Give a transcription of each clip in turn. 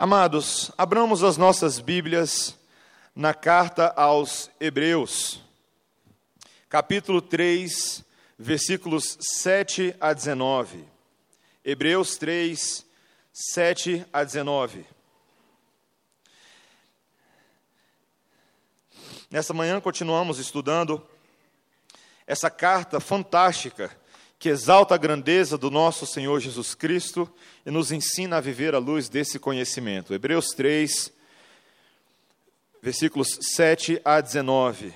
Amados, abramos as nossas Bíblias na carta aos Hebreus, capítulo 3, versículos 7 a 19. Hebreus 3, 7 a 19. Nessa manhã continuamos estudando essa carta fantástica que exalta a grandeza do nosso Senhor Jesus Cristo e nos ensina a viver à luz desse conhecimento. Hebreus 3, versículos 7 a 19.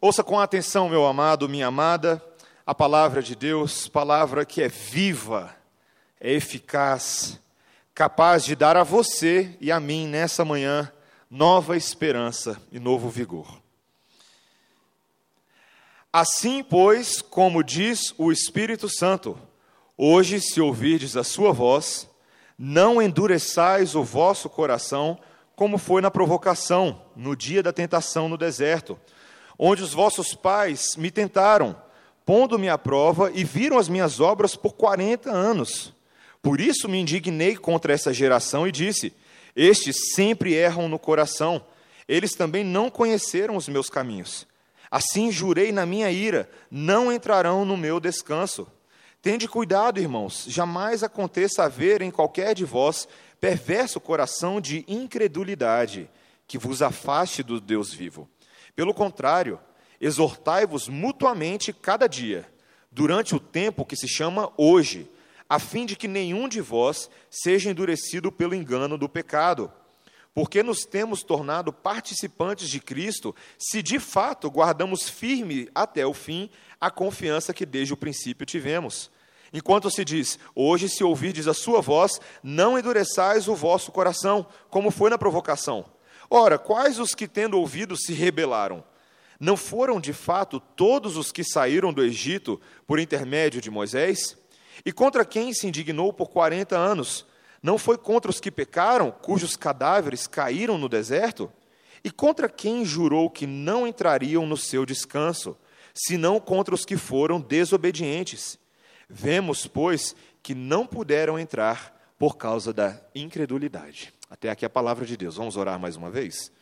Ouça com atenção, meu amado, minha amada, a palavra de Deus, palavra que é viva, é eficaz, capaz de dar a você e a mim nessa manhã nova esperança e novo vigor. Assim, pois, como diz o Espírito Santo, hoje, se ouvirdes a sua voz, não endureçais o vosso coração, como foi na provocação, no dia da tentação no deserto, onde os vossos pais me tentaram, pondo-me à prova, e viram as minhas obras por quarenta anos. Por isso me indignei contra essa geração e disse: Estes sempre erram no coração, eles também não conheceram os meus caminhos. Assim jurei na minha ira: não entrarão no meu descanso. Tende cuidado, irmãos, jamais aconteça haver em qualquer de vós perverso coração de incredulidade, que vos afaste do Deus vivo. Pelo contrário, exortai-vos mutuamente cada dia, durante o tempo que se chama hoje, a fim de que nenhum de vós seja endurecido pelo engano do pecado porque nos temos tornado participantes de Cristo, se de fato guardamos firme até o fim a confiança que desde o princípio tivemos. Enquanto se diz, hoje se ouvirdes a sua voz, não endureçais o vosso coração, como foi na provocação. Ora, quais os que tendo ouvido se rebelaram? Não foram de fato todos os que saíram do Egito por intermédio de Moisés? E contra quem se indignou por quarenta anos? Não foi contra os que pecaram, cujos cadáveres caíram no deserto? E contra quem jurou que não entrariam no seu descanso, senão contra os que foram desobedientes? Vemos, pois, que não puderam entrar por causa da incredulidade. Até aqui a palavra de Deus. Vamos orar mais uma vez?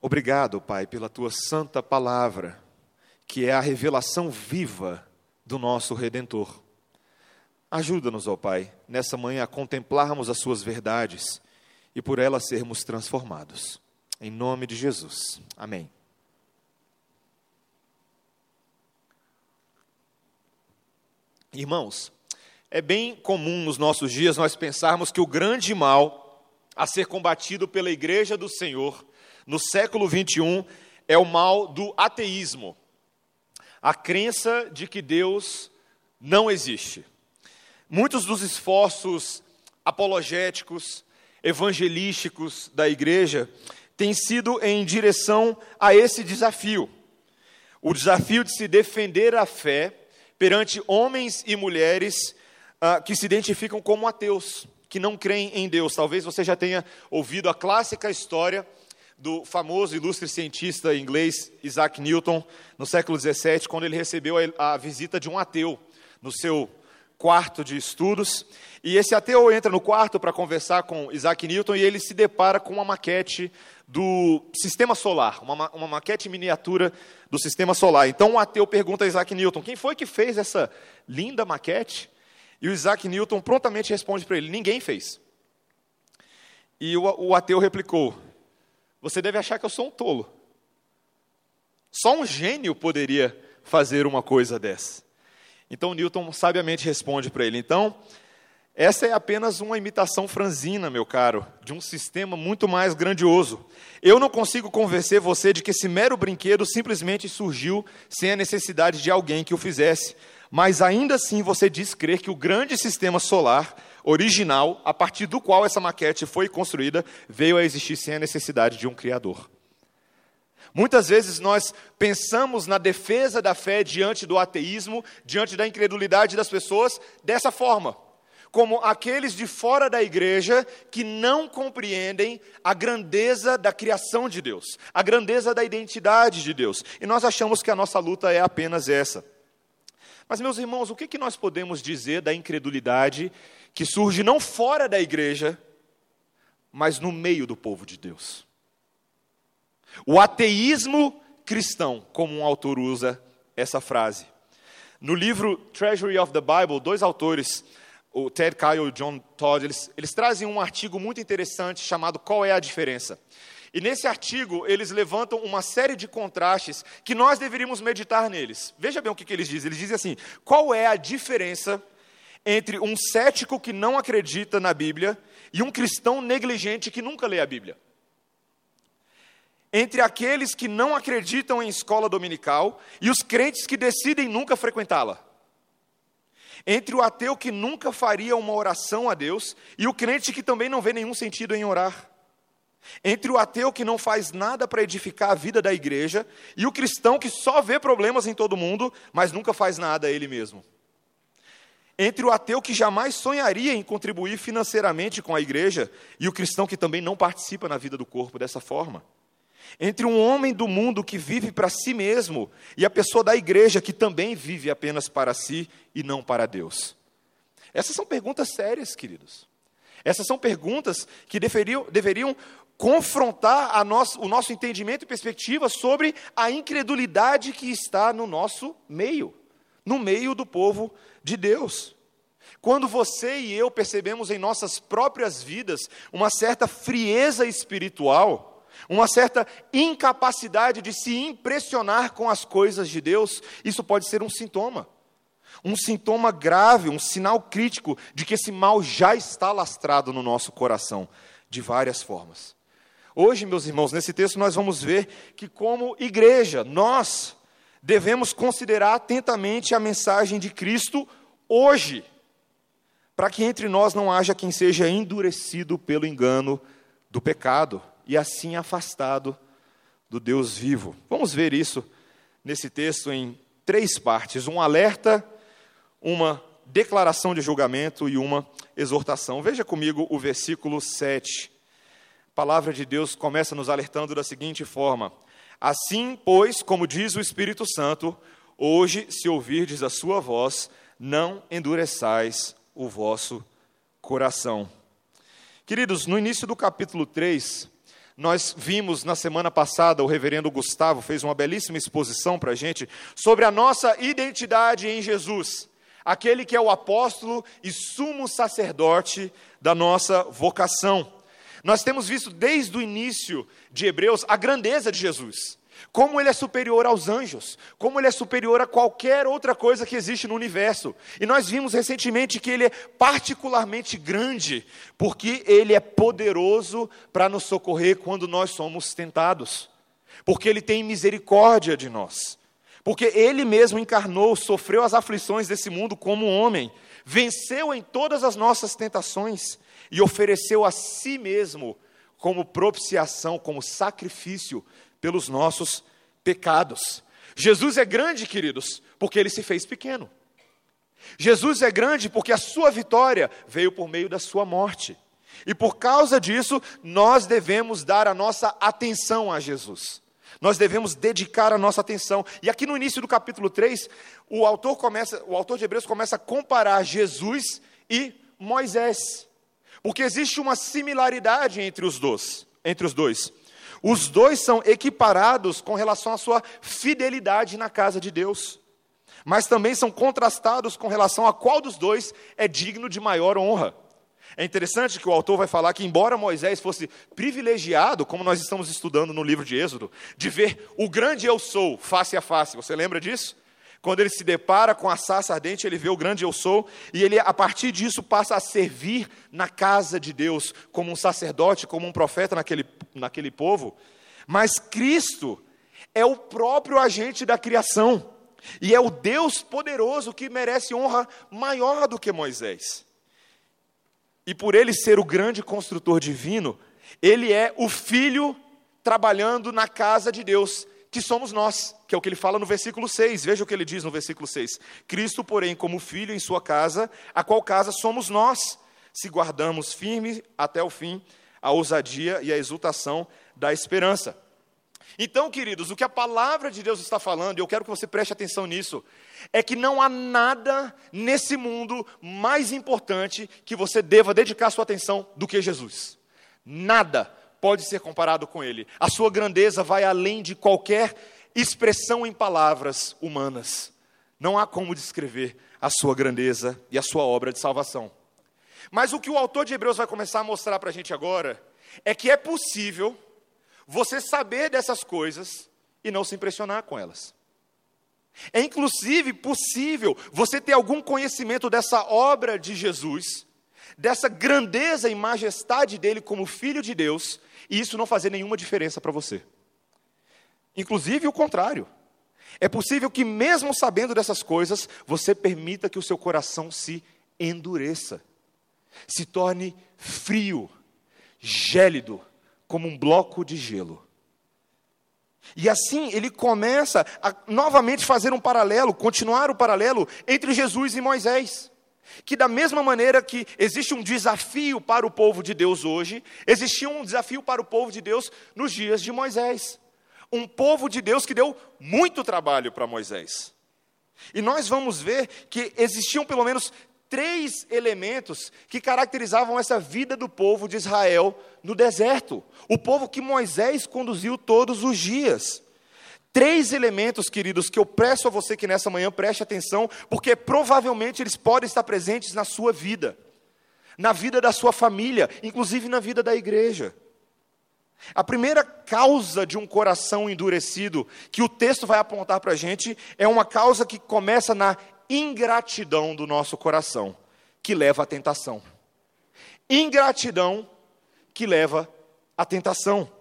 Obrigado, Pai, pela tua santa palavra, que é a revelação viva do nosso redentor. Ajuda-nos, ó Pai, nessa manhã a contemplarmos as Suas verdades e por elas sermos transformados. Em nome de Jesus. Amém. Irmãos, é bem comum nos nossos dias nós pensarmos que o grande mal a ser combatido pela Igreja do Senhor no século 21 é o mal do ateísmo, a crença de que Deus não existe. Muitos dos esforços apologéticos, evangelísticos da igreja têm sido em direção a esse desafio. O desafio de se defender a fé perante homens e mulheres ah, que se identificam como ateus, que não creem em Deus. Talvez você já tenha ouvido a clássica história do famoso ilustre cientista inglês Isaac Newton, no século XVII, quando ele recebeu a, a visita de um ateu no seu quarto de estudos, e esse ateu entra no quarto para conversar com Isaac Newton e ele se depara com uma maquete do sistema solar, uma, uma maquete miniatura do sistema solar. Então o ateu pergunta a Isaac Newton: quem foi que fez essa linda maquete? E o Isaac Newton prontamente responde para ele: ninguém fez. E o, o ateu replicou: você deve achar que eu sou um tolo. Só um gênio poderia fazer uma coisa dessa. Então Newton sabiamente responde para ele: então, essa é apenas uma imitação franzina, meu caro, de um sistema muito mais grandioso. Eu não consigo convencer você de que esse mero brinquedo simplesmente surgiu sem a necessidade de alguém que o fizesse. Mas ainda assim você diz crer que o grande sistema solar original, a partir do qual essa maquete foi construída, veio a existir sem a necessidade de um criador. Muitas vezes nós pensamos na defesa da fé diante do ateísmo, diante da incredulidade das pessoas, dessa forma. Como aqueles de fora da igreja que não compreendem a grandeza da criação de Deus, a grandeza da identidade de Deus. E nós achamos que a nossa luta é apenas essa. Mas, meus irmãos, o que, que nós podemos dizer da incredulidade que surge não fora da igreja, mas no meio do povo de Deus? O ateísmo cristão, como um autor usa essa frase. No livro Treasury of the Bible, dois autores, o Ted Kyle e o John Todd, eles, eles trazem um artigo muito interessante chamado Qual é a Diferença? E nesse artigo, eles levantam uma série de contrastes que nós deveríamos meditar neles. Veja bem o que, que eles dizem. Eles dizem assim: qual é a diferença entre um cético que não acredita na Bíblia e um cristão negligente que nunca lê a Bíblia? Entre aqueles que não acreditam em escola dominical e os crentes que decidem nunca frequentá-la. Entre o ateu que nunca faria uma oração a Deus e o crente que também não vê nenhum sentido em orar entre o ateu que não faz nada para edificar a vida da igreja e o cristão que só vê problemas em todo mundo, mas nunca faz nada a ele mesmo. Entre o ateu que jamais sonharia em contribuir financeiramente com a igreja e o cristão que também não participa na vida do corpo dessa forma. Entre um homem do mundo que vive para si mesmo e a pessoa da igreja que também vive apenas para si e não para Deus. Essas são perguntas sérias, queridos. Essas são perguntas que deveriam, deveriam confrontar nosso, o nosso entendimento e perspectiva sobre a incredulidade que está no nosso meio, no meio do povo de Deus. Quando você e eu percebemos em nossas próprias vidas uma certa frieza espiritual, uma certa incapacidade de se impressionar com as coisas de Deus, isso pode ser um sintoma. Um sintoma grave, um sinal crítico de que esse mal já está lastrado no nosso coração, de várias formas. Hoje, meus irmãos, nesse texto nós vamos ver que, como igreja, nós devemos considerar atentamente a mensagem de Cristo hoje, para que entre nós não haja quem seja endurecido pelo engano do pecado e assim afastado do Deus vivo. Vamos ver isso nesse texto em três partes: um alerta, uma declaração de julgamento e uma exortação. Veja comigo o versículo 7 palavra de Deus começa nos alertando da seguinte forma: Assim, pois, como diz o Espírito Santo, hoje, se ouvirdes a sua voz, não endureçais o vosso coração. Queridos, no início do capítulo 3, nós vimos na semana passada, o reverendo Gustavo fez uma belíssima exposição para a gente sobre a nossa identidade em Jesus, aquele que é o apóstolo e sumo sacerdote da nossa vocação. Nós temos visto desde o início de Hebreus a grandeza de Jesus. Como ele é superior aos anjos, como ele é superior a qualquer outra coisa que existe no universo. E nós vimos recentemente que ele é particularmente grande, porque ele é poderoso para nos socorrer quando nós somos tentados. Porque ele tem misericórdia de nós. Porque ele mesmo encarnou, sofreu as aflições desse mundo como homem, venceu em todas as nossas tentações e ofereceu a si mesmo como propiciação, como sacrifício pelos nossos pecados. Jesus é grande, queridos, porque ele se fez pequeno. Jesus é grande porque a sua vitória veio por meio da sua morte. E por causa disso, nós devemos dar a nossa atenção a Jesus. Nós devemos dedicar a nossa atenção. E aqui no início do capítulo 3, o autor começa, o autor de Hebreus começa a comparar Jesus e Moisés. Porque existe uma similaridade entre os dois, entre os dois. Os dois são equiparados com relação à sua fidelidade na casa de Deus. Mas também são contrastados com relação a qual dos dois é digno de maior honra. É interessante que o autor vai falar que, embora Moisés fosse privilegiado, como nós estamos estudando no livro de Êxodo, de ver o grande eu sou face a face, você lembra disso? Quando ele se depara com a sarça ardente, ele vê o grande eu sou, e ele, a partir disso, passa a servir na casa de Deus, como um sacerdote, como um profeta naquele, naquele povo. Mas Cristo é o próprio agente da criação, e é o Deus poderoso que merece honra maior do que Moisés. E por ele ser o grande construtor divino, ele é o filho trabalhando na casa de Deus que somos nós, que é o que ele fala no versículo 6. Veja o que ele diz no versículo 6. Cristo, porém, como filho em sua casa, a qual casa somos nós, se guardamos firme até o fim a ousadia e a exultação da esperança. Então, queridos, o que a palavra de Deus está falando, e eu quero que você preste atenção nisso, é que não há nada nesse mundo mais importante que você deva dedicar sua atenção do que Jesus. Nada pode ser comparado com ele. A sua grandeza vai além de qualquer expressão em palavras humanas. Não há como descrever a sua grandeza e a sua obra de salvação. Mas o que o autor de Hebreus vai começar a mostrar para a gente agora é que é possível você saber dessas coisas e não se impressionar com elas. É inclusive possível você ter algum conhecimento dessa obra de Jesus, dessa grandeza e majestade dele como filho de Deus, e isso não fazer nenhuma diferença para você. Inclusive o contrário. É possível que, mesmo sabendo dessas coisas, você permita que o seu coração se endureça, se torne frio, gélido, como um bloco de gelo. E assim ele começa a novamente fazer um paralelo, continuar o paralelo entre Jesus e Moisés. Que da mesma maneira que existe um desafio para o povo de Deus hoje, existia um desafio para o povo de Deus nos dias de Moisés. Um povo de Deus que deu muito trabalho para Moisés. E nós vamos ver que existiam pelo menos três elementos que caracterizavam essa vida do povo de Israel no deserto. O povo que Moisés conduziu todos os dias. Três elementos, queridos, que eu peço a você que nessa manhã preste atenção, porque provavelmente eles podem estar presentes na sua vida, na vida da sua família, inclusive na vida da igreja. A primeira causa de um coração endurecido que o texto vai apontar para a gente é uma causa que começa na ingratidão do nosso coração, que leva à tentação. Ingratidão que leva à tentação.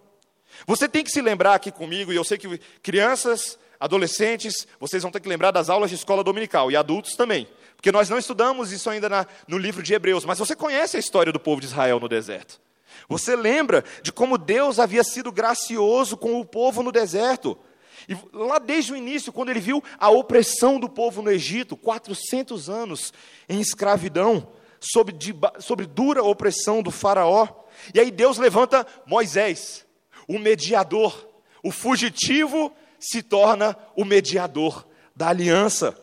Você tem que se lembrar aqui comigo, e eu sei que crianças, adolescentes, vocês vão ter que lembrar das aulas de escola dominical, e adultos também, porque nós não estudamos isso ainda na, no livro de Hebreus, mas você conhece a história do povo de Israel no deserto. Você lembra de como Deus havia sido gracioso com o povo no deserto. E lá desde o início, quando ele viu a opressão do povo no Egito, 400 anos em escravidão, sob, de, sob dura opressão do Faraó. E aí Deus levanta Moisés, o mediador. O fugitivo se torna o mediador da aliança.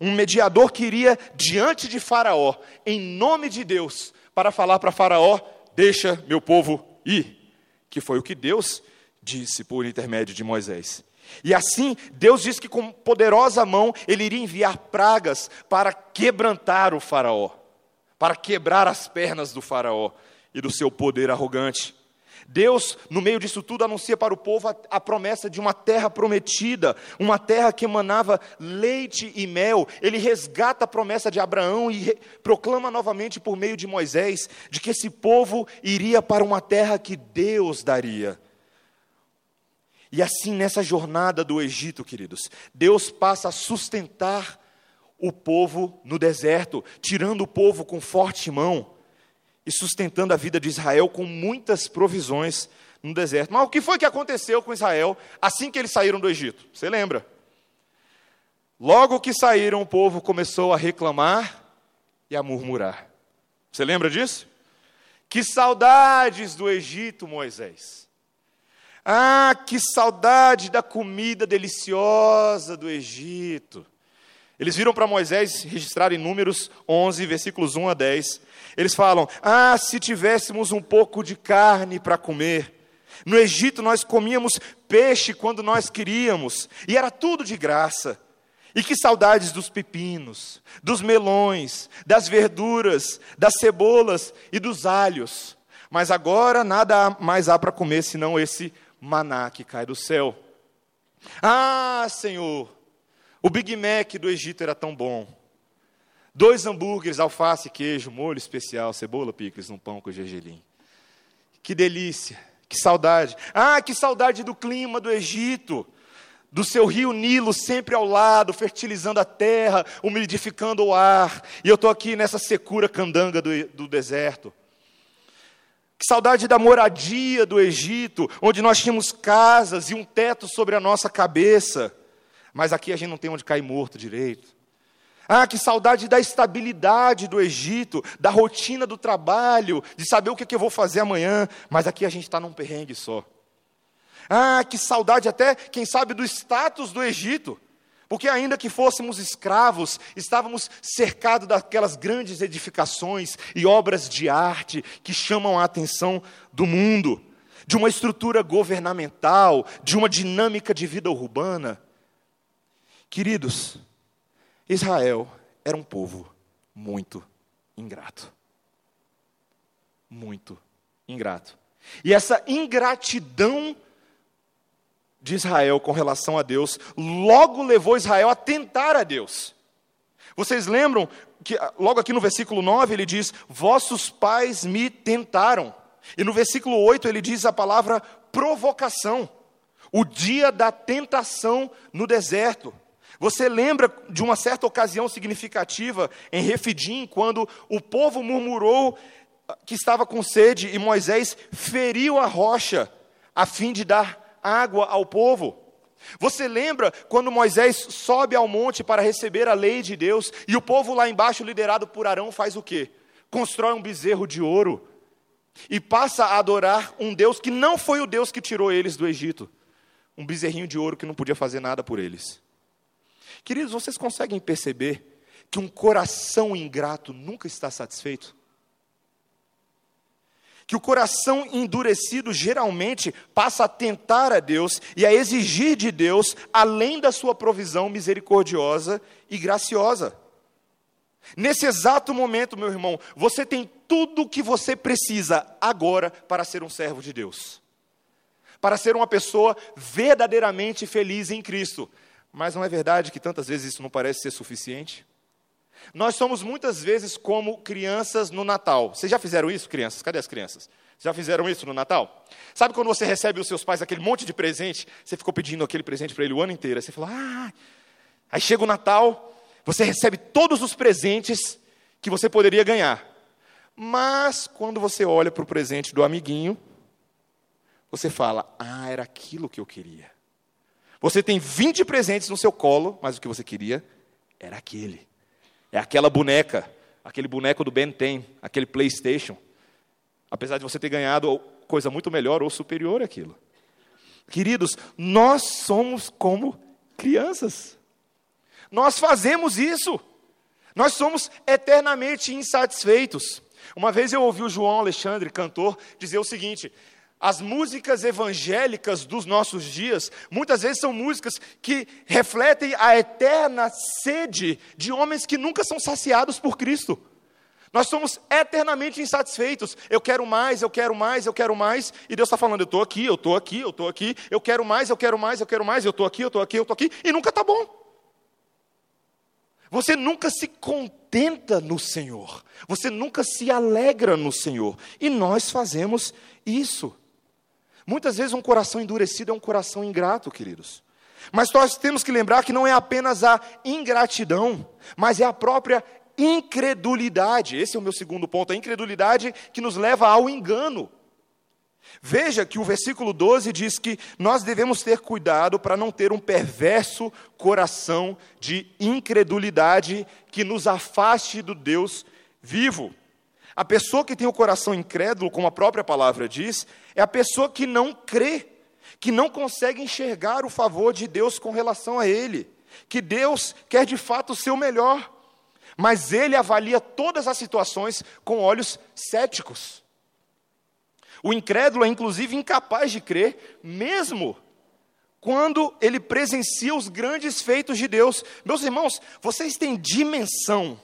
Um mediador que iria diante de Faraó, em nome de Deus, para falar para Faraó: deixa meu povo ir. Que foi o que Deus disse por intermédio de Moisés. E assim, Deus disse que com poderosa mão ele iria enviar pragas para quebrantar o Faraó, para quebrar as pernas do Faraó e do seu poder arrogante. Deus, no meio disso tudo, anuncia para o povo a, a, promessa de uma terra prometida, uma terra que emanava leite e mel. Ele resgata a promessa de Abraão e re, proclama novamente por meio de Moisés de que esse povo iria para uma terra que Deus daria. E assim, nessa jornada do Egito, queridos, Deus passa a sustentar o povo no deserto, tirando o povo com forte mão e sustentando a vida de Israel com muitas provisões no deserto. Mas o que foi que aconteceu com Israel assim que eles saíram do Egito? Você lembra? Logo que saíram, o povo começou a reclamar e a murmurar. Você lembra disso? Que saudades do Egito, Moisés. Ah, que saudade da comida deliciosa do Egito. Eles viram para Moisés registrar em Números 11, versículos 1 a 10. Eles falam: Ah, se tivéssemos um pouco de carne para comer. No Egito nós comíamos peixe quando nós queríamos, e era tudo de graça. E que saudades dos pepinos, dos melões, das verduras, das cebolas e dos alhos. Mas agora nada mais há para comer senão esse maná que cai do céu. Ah, Senhor, o Big Mac do Egito era tão bom. Dois hambúrgueres, alface, queijo, molho especial, cebola, picles, num pão com gergelim. Que delícia, que saudade. Ah, que saudade do clima do Egito, do seu rio Nilo sempre ao lado, fertilizando a terra, umidificando o ar. E eu estou aqui nessa secura candanga do, do deserto. Que saudade da moradia do Egito, onde nós tínhamos casas e um teto sobre a nossa cabeça. Mas aqui a gente não tem onde cair morto direito. Ah, que saudade da estabilidade do Egito, da rotina do trabalho, de saber o que, é que eu vou fazer amanhã. Mas aqui a gente está num perrengue só. Ah, que saudade até, quem sabe, do status do Egito. Porque, ainda que fôssemos escravos, estávamos cercados daquelas grandes edificações e obras de arte que chamam a atenção do mundo, de uma estrutura governamental, de uma dinâmica de vida urbana. Queridos, Israel era um povo muito ingrato. Muito ingrato. E essa ingratidão de Israel com relação a Deus logo levou Israel a tentar a Deus. Vocês lembram que ah, logo aqui no versículo 9 ele diz: Vossos pais me tentaram. E no versículo 8 ele diz a palavra provocação, o dia da tentação no deserto. Você lembra de uma certa ocasião significativa em Refidim, quando o povo murmurou que estava com sede e Moisés feriu a rocha a fim de dar água ao povo. Você lembra quando Moisés sobe ao monte para receber a lei de Deus e o povo lá embaixo, liderado por Arão, faz o quê? Constrói um bezerro de ouro e passa a adorar um Deus que não foi o Deus que tirou eles do Egito. Um bezerrinho de ouro que não podia fazer nada por eles. Queridos, vocês conseguem perceber que um coração ingrato nunca está satisfeito? que o coração endurecido geralmente passa a tentar a Deus e a exigir de Deus além da sua provisão misericordiosa e graciosa. Nesse exato momento, meu irmão, você tem tudo o que você precisa agora para ser um servo de Deus. Para ser uma pessoa verdadeiramente feliz em Cristo. Mas não é verdade que tantas vezes isso não parece ser suficiente? Nós somos muitas vezes como crianças no Natal. Vocês já fizeram isso, crianças? Cadê as crianças? Já fizeram isso no Natal? Sabe quando você recebe os seus pais aquele monte de presente? Você ficou pedindo aquele presente para ele o ano inteiro. Aí você fala, ah. Aí chega o Natal, você recebe todos os presentes que você poderia ganhar. Mas quando você olha para o presente do amiguinho, você fala, ah, era aquilo que eu queria. Você tem 20 presentes no seu colo, mas o que você queria era aquele. É aquela boneca, aquele boneco do Ben 10, aquele PlayStation. Apesar de você ter ganhado coisa muito melhor ou superior àquilo. Queridos, nós somos como crianças. Nós fazemos isso. Nós somos eternamente insatisfeitos. Uma vez eu ouvi o João Alexandre, cantor, dizer o seguinte: as músicas evangélicas dos nossos dias, muitas vezes são músicas que refletem a eterna sede de homens que nunca são saciados por Cristo. Nós somos eternamente insatisfeitos. Eu quero mais, eu quero mais, eu quero mais. E Deus está falando: eu estou aqui, eu estou aqui, eu estou aqui. Eu quero mais, eu quero mais, eu quero mais. Eu estou aqui, eu estou aqui, eu estou aqui. E nunca está bom. Você nunca se contenta no Senhor. Você nunca se alegra no Senhor. E nós fazemos isso. Muitas vezes um coração endurecido é um coração ingrato, queridos. Mas nós temos que lembrar que não é apenas a ingratidão, mas é a própria incredulidade. Esse é o meu segundo ponto, a incredulidade que nos leva ao engano. Veja que o versículo 12 diz que nós devemos ter cuidado para não ter um perverso coração de incredulidade que nos afaste do Deus vivo. A pessoa que tem o coração incrédulo, como a própria palavra diz, é a pessoa que não crê, que não consegue enxergar o favor de Deus com relação a ele, que Deus quer de fato o seu melhor, mas ele avalia todas as situações com olhos céticos. O incrédulo é inclusive incapaz de crer, mesmo quando ele presencia os grandes feitos de Deus. Meus irmãos, vocês têm dimensão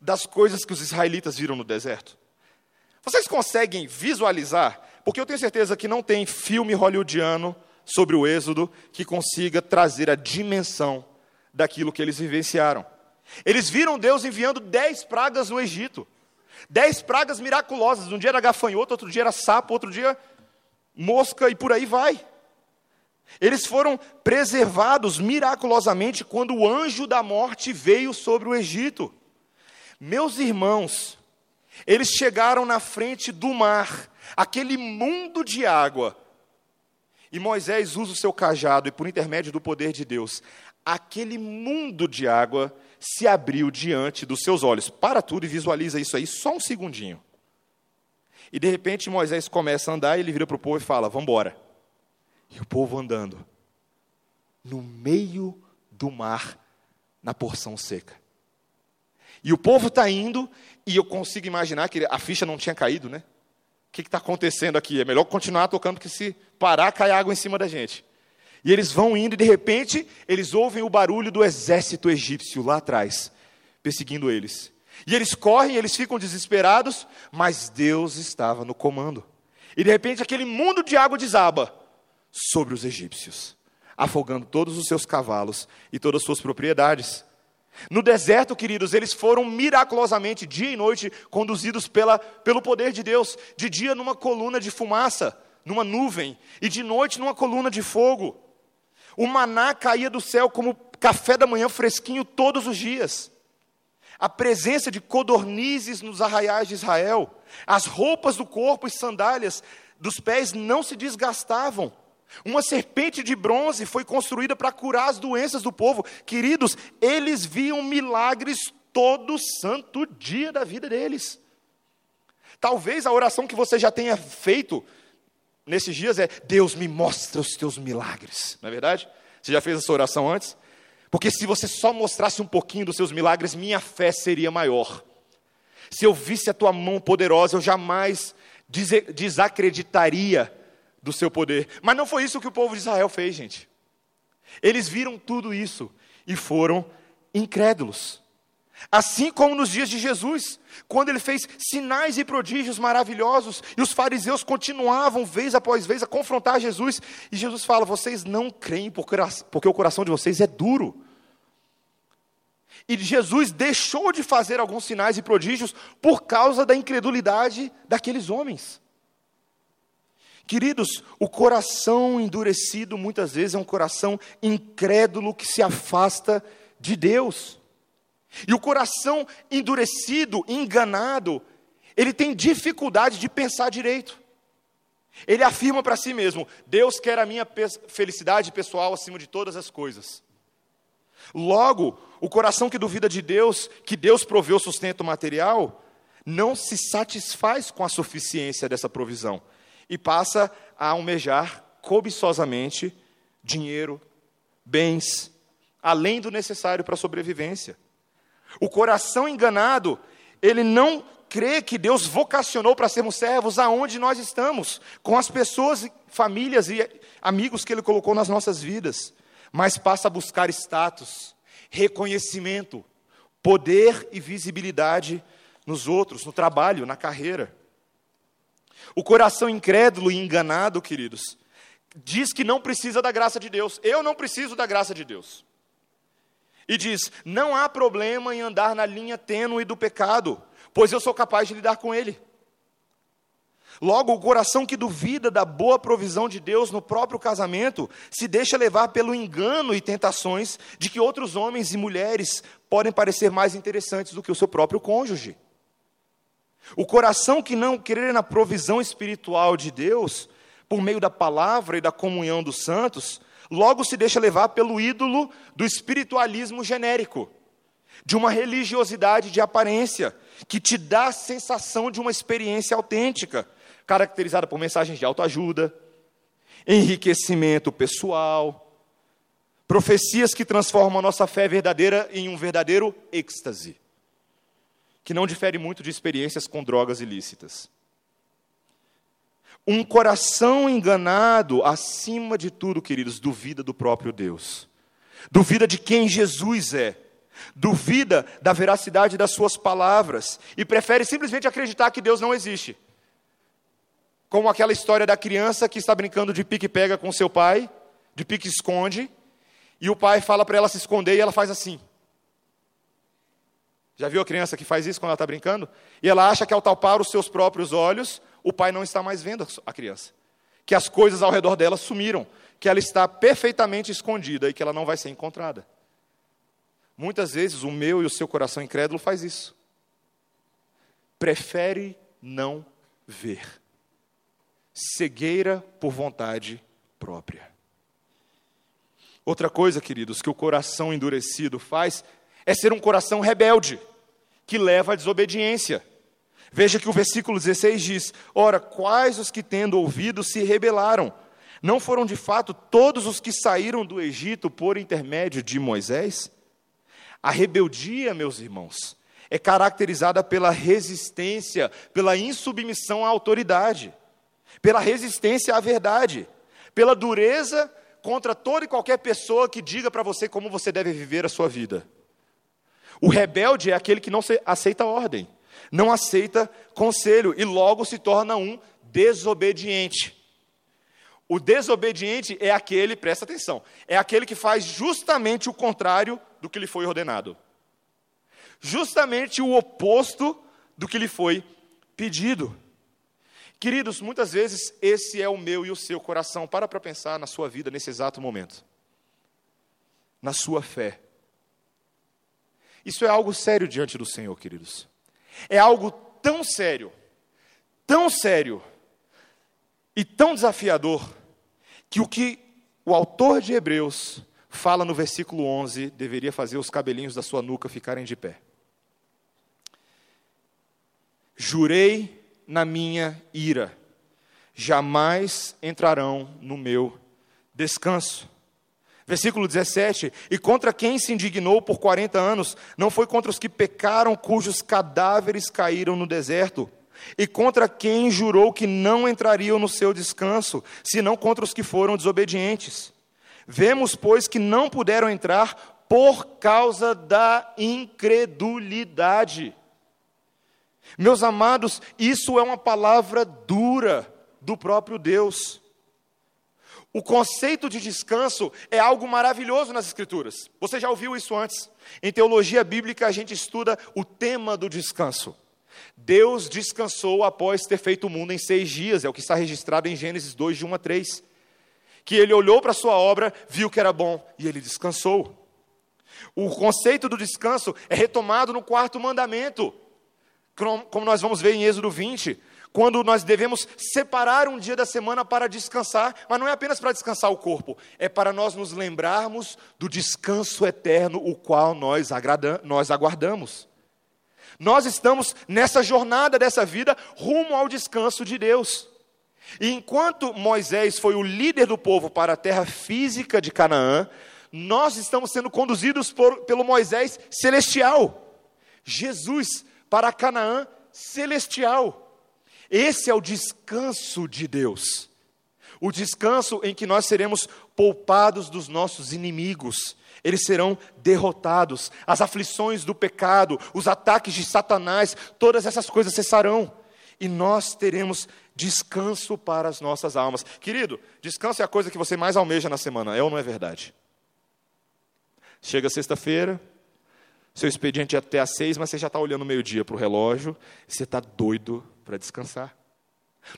das coisas que os israelitas viram no deserto? Vocês conseguem visualizar? Porque eu tenho certeza que não tem filme hollywoodiano sobre o Êxodo que consiga trazer a dimensão daquilo que eles vivenciaram. Eles viram Deus enviando dez pragas no Egito. Dez pragas miraculosas. Um dia era gafanhoto, outro dia era sapo, outro dia mosca e por aí vai. Eles foram preservados miraculosamente quando o anjo da morte veio sobre o Egito. Meus irmãos, eles chegaram na frente do mar, aquele mundo de água. E Moisés usa o seu cajado, e por intermédio do poder de Deus, aquele mundo de água se abriu diante dos seus olhos. Para tudo e visualiza isso aí só um segundinho. E de repente Moisés começa a andar e ele vira para o povo e fala: Vamos embora. E o povo andando no meio do mar, na porção seca. E o povo está indo, e eu consigo imaginar que a ficha não tinha caído, né? O que está acontecendo aqui? É melhor continuar tocando, porque se parar, cai água em cima da gente. E eles vão indo, e de repente, eles ouvem o barulho do exército egípcio lá atrás, perseguindo eles. E eles correm, eles ficam desesperados, mas Deus estava no comando. E de repente, aquele mundo de água desaba sobre os egípcios, afogando todos os seus cavalos e todas as suas propriedades. No deserto, queridos, eles foram miraculosamente, dia e noite, conduzidos pela, pelo poder de Deus. De dia, numa coluna de fumaça, numa nuvem, e de noite, numa coluna de fogo. O maná caía do céu como café da manhã fresquinho todos os dias. A presença de codornizes nos arraiais de Israel, as roupas do corpo e sandálias dos pés não se desgastavam. Uma serpente de bronze foi construída para curar as doenças do povo. Queridos, eles viam milagres todo santo dia da vida deles. Talvez a oração que você já tenha feito nesses dias é: Deus me mostra os teus milagres. Não é verdade? Você já fez essa oração antes? Porque se você só mostrasse um pouquinho dos seus milagres, minha fé seria maior. Se eu visse a tua mão poderosa, eu jamais desacreditaria do seu poder. Mas não foi isso que o povo de Israel fez, gente. Eles viram tudo isso e foram incrédulos. Assim como nos dias de Jesus, quando ele fez sinais e prodígios maravilhosos, e os fariseus continuavam, vez após vez, a confrontar Jesus, e Jesus fala: Vocês não creem porque o coração de vocês é duro. E Jesus deixou de fazer alguns sinais e prodígios por causa da incredulidade daqueles homens. Queridos, o coração endurecido muitas vezes é um coração incrédulo que se afasta de Deus. E o coração endurecido, enganado, ele tem dificuldade de pensar direito. Ele afirma para si mesmo: Deus quer a minha felicidade pessoal acima de todas as coisas. Logo, o coração que duvida de Deus, que Deus proveu sustento material, não se satisfaz com a suficiência dessa provisão e passa a almejar cobiçosamente dinheiro, bens, além do necessário para a sobrevivência. O coração enganado, ele não crê que Deus vocacionou para sermos servos aonde nós estamos, com as pessoas, famílias e amigos que Ele colocou nas nossas vidas, mas passa a buscar status, reconhecimento, poder e visibilidade nos outros, no trabalho, na carreira. O coração incrédulo e enganado, queridos, diz que não precisa da graça de Deus. Eu não preciso da graça de Deus. E diz: não há problema em andar na linha tênue do pecado, pois eu sou capaz de lidar com ele. Logo, o coração que duvida da boa provisão de Deus no próprio casamento se deixa levar pelo engano e tentações de que outros homens e mulheres podem parecer mais interessantes do que o seu próprio cônjuge. O coração que não crê na provisão espiritual de Deus, por meio da palavra e da comunhão dos santos, logo se deixa levar pelo ídolo do espiritualismo genérico, de uma religiosidade de aparência, que te dá a sensação de uma experiência autêntica, caracterizada por mensagens de autoajuda, enriquecimento pessoal, profecias que transformam a nossa fé verdadeira em um verdadeiro êxtase que não difere muito de experiências com drogas ilícitas. Um coração enganado, acima de tudo, queridos, duvida do próprio Deus, duvida de quem Jesus é, duvida da veracidade das suas palavras e prefere simplesmente acreditar que Deus não existe. Como aquela história da criança que está brincando de pique-pega com seu pai, de pique-esconde, e o pai fala para ela se esconder e ela faz assim. Já viu a criança que faz isso quando ela está brincando? E ela acha que ao tapar os seus próprios olhos, o pai não está mais vendo a criança. Que as coisas ao redor dela sumiram. Que ela está perfeitamente escondida e que ela não vai ser encontrada. Muitas vezes o meu e o seu coração incrédulo faz isso. Prefere não ver. Cegueira por vontade própria. Outra coisa, queridos, que o coração endurecido faz é ser um coração rebelde que leva à desobediência. Veja que o versículo 16 diz: Ora, quais os que tendo ouvido se rebelaram? Não foram de fato todos os que saíram do Egito por intermédio de Moisés? A rebeldia, meus irmãos, é caracterizada pela resistência, pela insubmissão à autoridade, pela resistência à verdade, pela dureza contra toda e qualquer pessoa que diga para você como você deve viver a sua vida. O rebelde é aquele que não aceita ordem, não aceita conselho e logo se torna um desobediente. O desobediente é aquele, presta atenção, é aquele que faz justamente o contrário do que lhe foi ordenado. Justamente o oposto do que lhe foi pedido. Queridos, muitas vezes esse é o meu e o seu coração. Para para pensar na sua vida nesse exato momento. Na sua fé. Isso é algo sério diante do Senhor, queridos. É algo tão sério, tão sério e tão desafiador que o que o autor de Hebreus fala no versículo 11 deveria fazer os cabelinhos da sua nuca ficarem de pé. Jurei na minha ira, jamais entrarão no meu descanso. Versículo 17: E contra quem se indignou por 40 anos, não foi contra os que pecaram, cujos cadáveres caíram no deserto e contra quem jurou que não entrariam no seu descanso, senão contra os que foram desobedientes. Vemos, pois, que não puderam entrar por causa da incredulidade. Meus amados, isso é uma palavra dura do próprio Deus. O conceito de descanso é algo maravilhoso nas Escrituras. Você já ouviu isso antes? Em teologia bíblica, a gente estuda o tema do descanso. Deus descansou após ter feito o mundo em seis dias, é o que está registrado em Gênesis 2, de 1 a 3. Que ele olhou para a sua obra, viu que era bom e ele descansou. O conceito do descanso é retomado no quarto mandamento, como nós vamos ver em Êxodo 20, quando nós devemos separar um dia da semana para descansar, mas não é apenas para descansar o corpo, é para nós nos lembrarmos do descanso eterno, o qual nós, nós aguardamos. Nós estamos nessa jornada dessa vida rumo ao descanso de Deus. E enquanto Moisés foi o líder do povo para a terra física de Canaã, nós estamos sendo conduzidos por, pelo Moisés celestial. Jesus para Canaã celestial. Esse é o descanso de Deus. O descanso em que nós seremos poupados dos nossos inimigos eles serão derrotados. As aflições do pecado, os ataques de Satanás, todas essas coisas cessarão. E nós teremos descanso para as nossas almas. Querido, descanso é a coisa que você mais almeja na semana, é ou não é verdade? Chega sexta-feira, seu expediente é até às seis, mas você já está olhando meio-dia para o relógio, você está doido para descansar.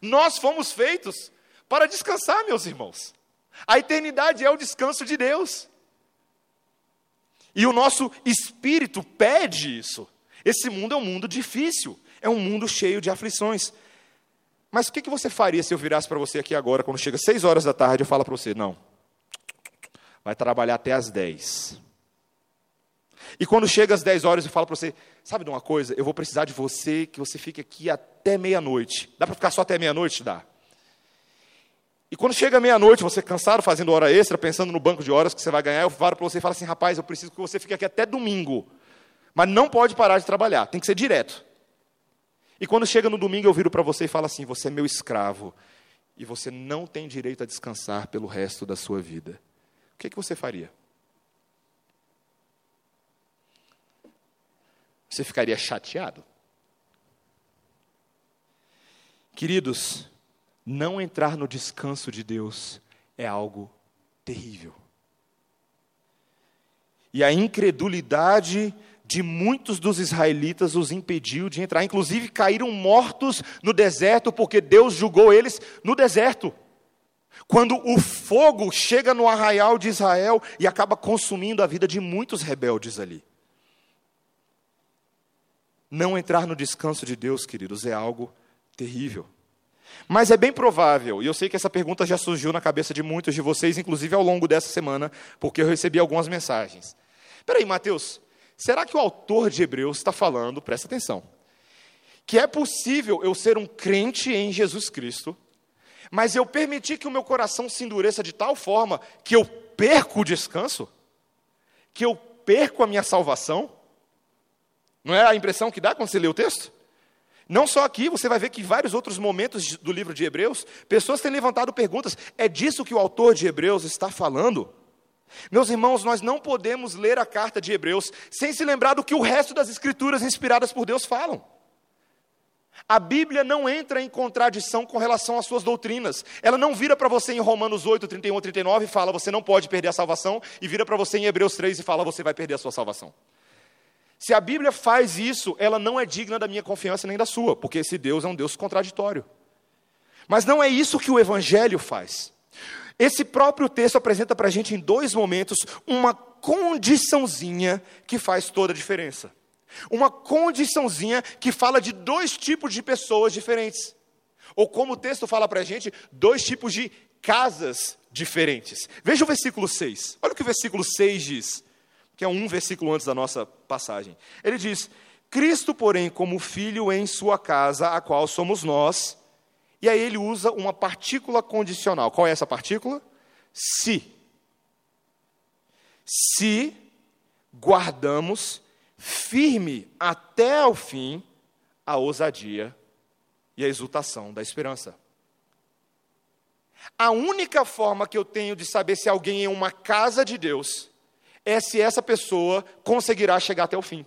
Nós fomos feitos para descansar, meus irmãos. A eternidade é o descanso de Deus. E o nosso espírito pede isso. Esse mundo é um mundo difícil, é um mundo cheio de aflições. Mas o que você faria se eu virasse para você aqui agora, quando chega seis horas da tarde, eu falo para você, não, vai trabalhar até às dez. E quando chega às dez horas, eu falo para você, sabe de uma coisa, eu vou precisar de você, que você fique aqui até meia-noite. Dá para ficar só até meia-noite? Dá. E quando chega meia-noite, você cansado, fazendo hora extra, pensando no banco de horas que você vai ganhar, eu falo para você e falo assim, rapaz, eu preciso que você fique aqui até domingo. Mas não pode parar de trabalhar, tem que ser direto. E quando chega no domingo, eu viro para você e falo assim, você é meu escravo. E você não tem direito a descansar pelo resto da sua vida. O que, que você faria? Você ficaria chateado? Queridos, não entrar no descanso de Deus é algo terrível. E a incredulidade de muitos dos israelitas os impediu de entrar, inclusive caíram mortos no deserto, porque Deus julgou eles no deserto. Quando o fogo chega no arraial de Israel e acaba consumindo a vida de muitos rebeldes ali. Não entrar no descanso de Deus, queridos, é algo terrível. Mas é bem provável, e eu sei que essa pergunta já surgiu na cabeça de muitos de vocês, inclusive ao longo dessa semana, porque eu recebi algumas mensagens. Peraí, Mateus, será que o autor de Hebreus está falando, presta atenção, que é possível eu ser um crente em Jesus Cristo, mas eu permiti que o meu coração se endureça de tal forma que eu perco o descanso, que eu perco a minha salvação. Não é a impressão que dá quando você lê o texto? Não só aqui, você vai ver que em vários outros momentos do livro de Hebreus, pessoas têm levantado perguntas. É disso que o autor de Hebreus está falando? Meus irmãos, nós não podemos ler a carta de Hebreus sem se lembrar do que o resto das escrituras inspiradas por Deus falam. A Bíblia não entra em contradição com relação às suas doutrinas. Ela não vira para você em Romanos 8, 31 39 e fala, você não pode perder a salvação, e vira para você em Hebreus 3 e fala, você vai perder a sua salvação. Se a Bíblia faz isso, ela não é digna da minha confiança nem da sua, porque esse Deus é um Deus contraditório. Mas não é isso que o Evangelho faz. Esse próprio texto apresenta para a gente em dois momentos uma condiçãozinha que faz toda a diferença. Uma condiçãozinha que fala de dois tipos de pessoas diferentes. Ou como o texto fala para a gente, dois tipos de casas diferentes. Veja o versículo 6. Olha o que o versículo 6 diz que é um versículo antes da nossa passagem. Ele diz: Cristo, porém, como filho em sua casa, a qual somos nós. E aí ele usa uma partícula condicional. Qual é essa partícula? Se. Se guardamos firme até ao fim a ousadia e a exultação da esperança. A única forma que eu tenho de saber se alguém é uma casa de Deus é se essa pessoa conseguirá chegar até o fim.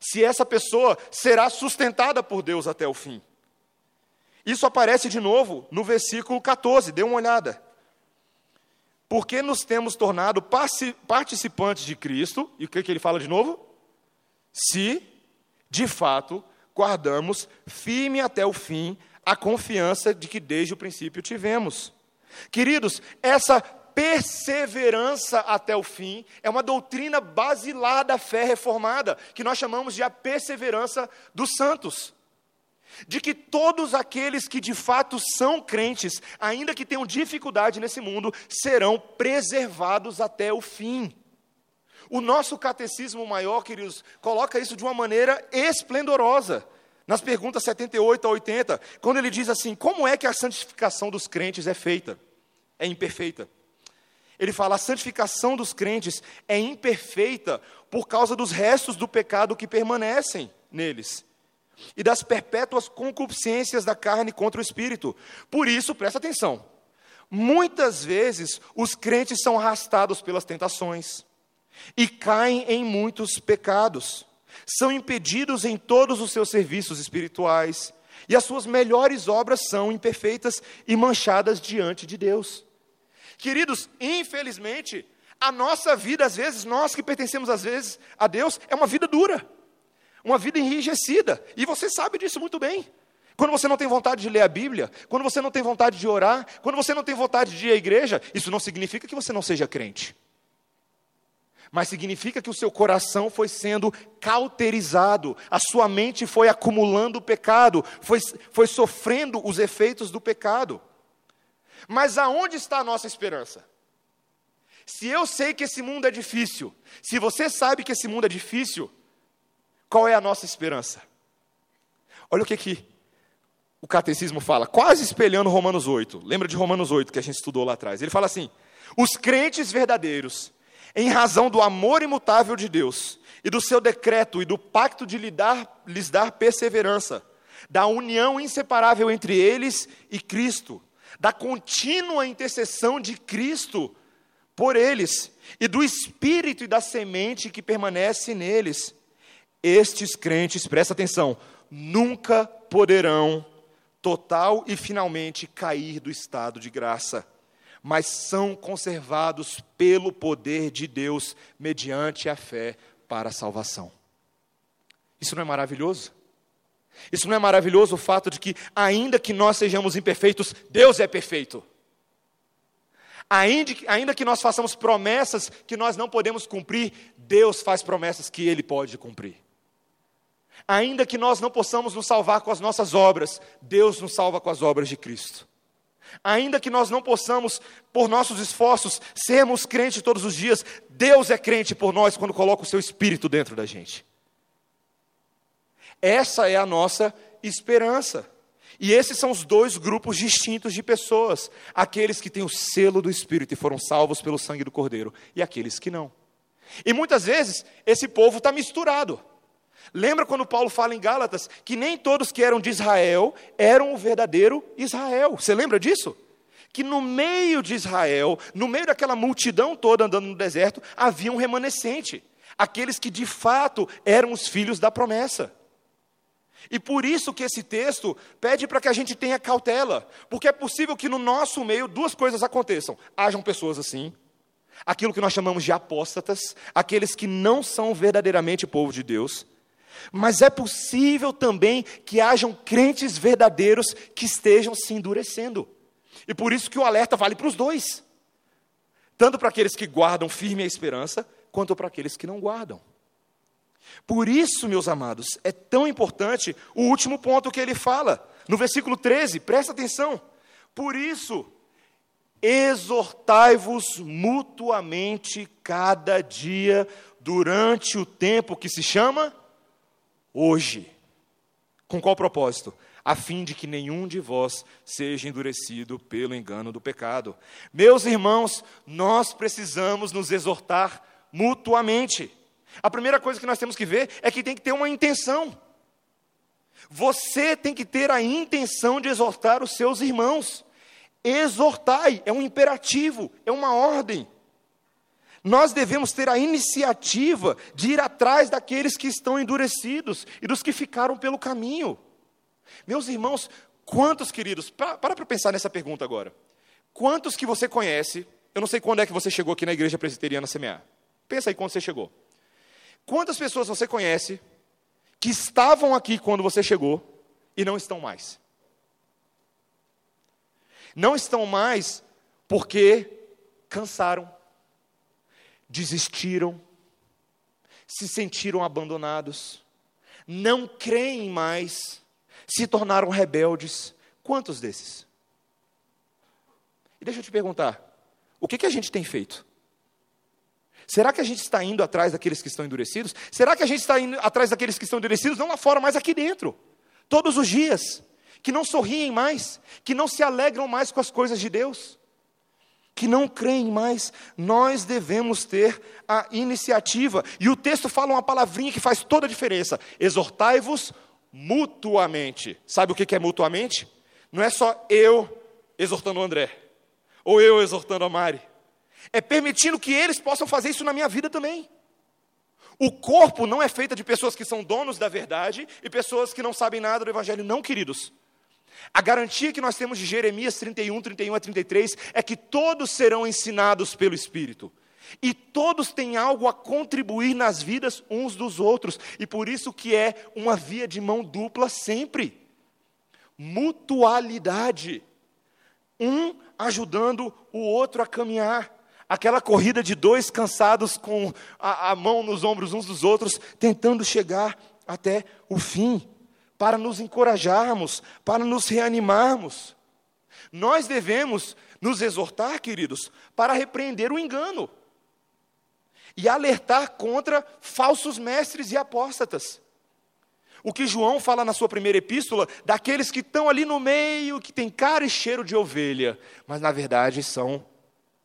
Se essa pessoa será sustentada por Deus até o fim. Isso aparece de novo no versículo 14, dê uma olhada. Porque nos temos tornado participantes de Cristo, e o que, que ele fala de novo? Se, de fato, guardamos firme até o fim a confiança de que desde o princípio tivemos. Queridos, essa perseverança até o fim é uma doutrina basilar da fé reformada, que nós chamamos de a perseverança dos santos. De que todos aqueles que de fato são crentes, ainda que tenham dificuldade nesse mundo, serão preservados até o fim. O nosso catecismo maior, queridos, coloca isso de uma maneira esplendorosa. Nas perguntas 78 a 80, quando ele diz assim: como é que a santificação dos crentes é feita? É imperfeita. Ele fala: a santificação dos crentes é imperfeita por causa dos restos do pecado que permanecem neles e das perpétuas concupiscências da carne contra o espírito. Por isso, presta atenção: muitas vezes os crentes são arrastados pelas tentações e caem em muitos pecados, são impedidos em todos os seus serviços espirituais e as suas melhores obras são imperfeitas e manchadas diante de Deus. Queridos, infelizmente, a nossa vida, às vezes, nós que pertencemos às vezes a Deus, é uma vida dura, uma vida enrijecida, e você sabe disso muito bem. Quando você não tem vontade de ler a Bíblia, quando você não tem vontade de orar, quando você não tem vontade de ir à igreja, isso não significa que você não seja crente. Mas significa que o seu coração foi sendo cauterizado, a sua mente foi acumulando o pecado, foi, foi sofrendo os efeitos do pecado. Mas aonde está a nossa esperança? Se eu sei que esse mundo é difícil, se você sabe que esse mundo é difícil, qual é a nossa esperança? Olha o que, que o catecismo fala, quase espelhando Romanos 8. Lembra de Romanos 8 que a gente estudou lá atrás? Ele fala assim: os crentes verdadeiros, em razão do amor imutável de Deus e do seu decreto e do pacto de lhe dar, lhes dar perseverança, da união inseparável entre eles e Cristo, da contínua intercessão de Cristo por eles e do espírito e da semente que permanece neles. Estes crentes, presta atenção, nunca poderão total e finalmente cair do estado de graça, mas são conservados pelo poder de Deus mediante a fé para a salvação. Isso não é maravilhoso? Isso não é maravilhoso o fato de que, ainda que nós sejamos imperfeitos, Deus é perfeito. Ainda, ainda que nós façamos promessas que nós não podemos cumprir, Deus faz promessas que Ele pode cumprir. Ainda que nós não possamos nos salvar com as nossas obras, Deus nos salva com as obras de Cristo. Ainda que nós não possamos, por nossos esforços, sermos crentes todos os dias, Deus é crente por nós quando coloca o seu espírito dentro da gente. Essa é a nossa esperança. E esses são os dois grupos distintos de pessoas: aqueles que têm o selo do Espírito e foram salvos pelo sangue do Cordeiro, e aqueles que não. E muitas vezes esse povo está misturado. Lembra quando Paulo fala em Gálatas que nem todos que eram de Israel eram o verdadeiro Israel? Você lembra disso? Que no meio de Israel, no meio daquela multidão toda andando no deserto, havia um remanescente, aqueles que de fato eram os filhos da promessa. E por isso que esse texto pede para que a gente tenha cautela, porque é possível que no nosso meio duas coisas aconteçam: hajam pessoas assim, aquilo que nós chamamos de apóstatas, aqueles que não são verdadeiramente povo de Deus, mas é possível também que hajam crentes verdadeiros que estejam se endurecendo. E por isso que o alerta vale para os dois, tanto para aqueles que guardam firme a esperança, quanto para aqueles que não guardam. Por isso, meus amados, é tão importante o último ponto que ele fala, no versículo 13, presta atenção. Por isso, exortai-vos mutuamente cada dia durante o tempo que se chama hoje. Com qual propósito? A fim de que nenhum de vós seja endurecido pelo engano do pecado. Meus irmãos, nós precisamos nos exortar mutuamente. A primeira coisa que nós temos que ver é que tem que ter uma intenção. Você tem que ter a intenção de exortar os seus irmãos. Exortai é um imperativo, é uma ordem. Nós devemos ter a iniciativa de ir atrás daqueles que estão endurecidos e dos que ficaram pelo caminho. Meus irmãos, quantos queridos, para para pensar nessa pergunta agora. Quantos que você conhece, eu não sei quando é que você chegou aqui na igreja presbiteriana CMA. Pensa aí quando você chegou. Quantas pessoas você conhece que estavam aqui quando você chegou e não estão mais? Não estão mais porque cansaram, desistiram, se sentiram abandonados, não creem mais, se tornaram rebeldes. Quantos desses? E deixa eu te perguntar: o que, que a gente tem feito? Será que a gente está indo atrás daqueles que estão endurecidos? Será que a gente está indo atrás daqueles que estão endurecidos, não lá fora, mas aqui dentro? Todos os dias. Que não sorriem mais, que não se alegram mais com as coisas de Deus, que não creem mais. Nós devemos ter a iniciativa. E o texto fala uma palavrinha que faz toda a diferença: exortai-vos mutuamente. Sabe o que é mutuamente? Não é só eu exortando o André, ou eu exortando a Mari é permitindo que eles possam fazer isso na minha vida também. O corpo não é feito de pessoas que são donos da verdade e pessoas que não sabem nada do Evangelho, não, queridos. A garantia que nós temos de Jeremias 31, 31 a 33 é que todos serão ensinados pelo Espírito. E todos têm algo a contribuir nas vidas uns dos outros. E por isso que é uma via de mão dupla sempre. Mutualidade. Um ajudando o outro a caminhar aquela corrida de dois cansados com a, a mão nos ombros uns dos outros, tentando chegar até o fim, para nos encorajarmos, para nos reanimarmos. Nós devemos nos exortar, queridos, para repreender o engano e alertar contra falsos mestres e apóstatas. O que João fala na sua primeira epístola, daqueles que estão ali no meio, que tem cara e cheiro de ovelha, mas na verdade são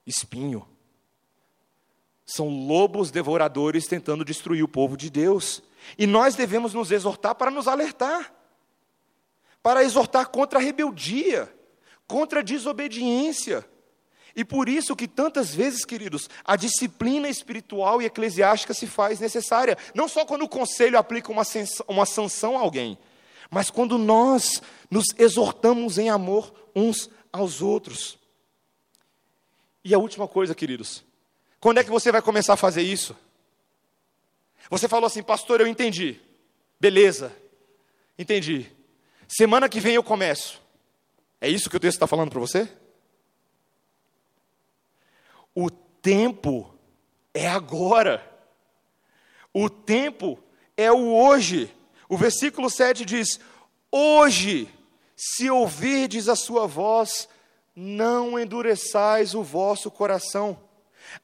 espinho. São lobos devoradores tentando destruir o povo de Deus. E nós devemos nos exortar para nos alertar, para exortar contra a rebeldia, contra a desobediência. E por isso que tantas vezes, queridos, a disciplina espiritual e eclesiástica se faz necessária. Não só quando o conselho aplica uma, uma sanção a alguém, mas quando nós nos exortamos em amor uns aos outros. E a última coisa, queridos, quando é que você vai começar a fazer isso? Você falou assim, pastor, eu entendi. Beleza, entendi. Semana que vem eu começo. É isso que o texto está falando para você? O tempo é agora. O tempo é o hoje. O versículo 7 diz: Hoje, se ouvirdes a sua voz, não endureçais o vosso coração.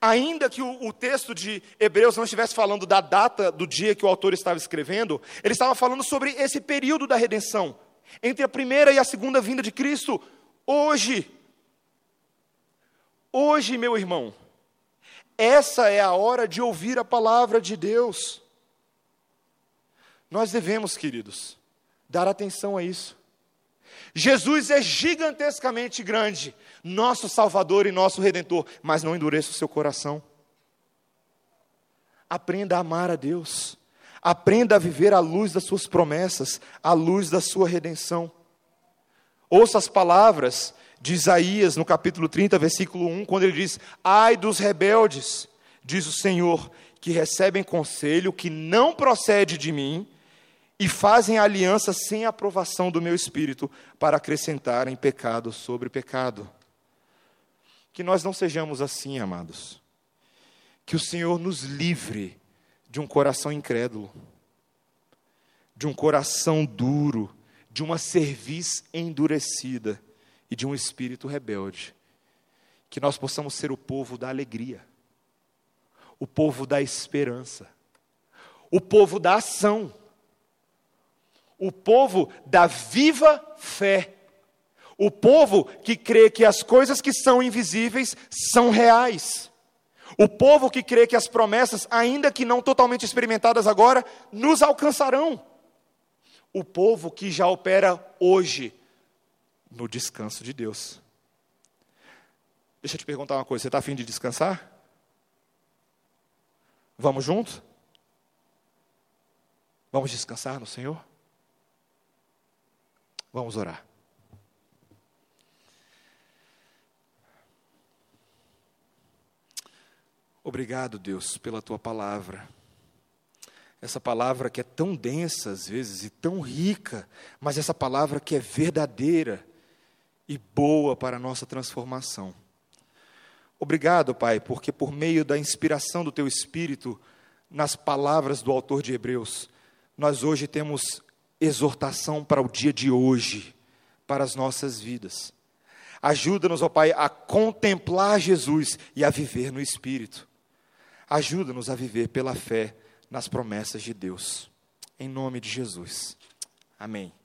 Ainda que o, o, texto de Hebreus não estivesse falando da data do dia que o autor estava escrevendo, ele estava falando sobre esse período da redenção. entre a primeira e a segunda vinda de Cristo, hoje. Hoje, meu irmão, essa é a hora de ouvir a palavra de Deus. Nós devemos, queridos, dar atenção a isso. Jesus é gigantescamente grande, nosso Salvador e nosso Redentor, mas não endureça o seu coração. Aprenda a amar a Deus, aprenda a viver à luz das suas promessas, à luz da sua redenção. Ouça as palavras de Isaías no capítulo 30, versículo 1, quando ele diz: Ai dos rebeldes, diz o Senhor, que recebem conselho que não procede de mim e fazem aliança sem aprovação do meu espírito para acrescentarem pecado sobre pecado. Que nós não sejamos assim, amados. Que o Senhor nos livre de um coração incrédulo, de um coração duro, de uma cerviz endurecida e de um espírito rebelde. Que nós possamos ser o povo da alegria, o povo da esperança, o povo da ação o povo da viva fé. O povo que crê que as coisas que são invisíveis são reais. O povo que crê que as promessas, ainda que não totalmente experimentadas agora, nos alcançarão. O povo que já opera hoje no descanso de Deus. Deixa eu te perguntar uma coisa: você está afim de descansar? Vamos juntos? Vamos descansar no Senhor? Vamos orar. Obrigado, Deus, pela tua palavra. Essa palavra que é tão densa às vezes e tão rica, mas essa palavra que é verdadeira e boa para a nossa transformação. Obrigado, Pai, porque por meio da inspiração do teu espírito nas palavras do autor de Hebreus, nós hoje temos exortação para o dia de hoje, para as nossas vidas. Ajuda-nos, ó Pai, a contemplar Jesus e a viver no Espírito. Ajuda-nos a viver pela fé nas promessas de Deus. Em nome de Jesus. Amém.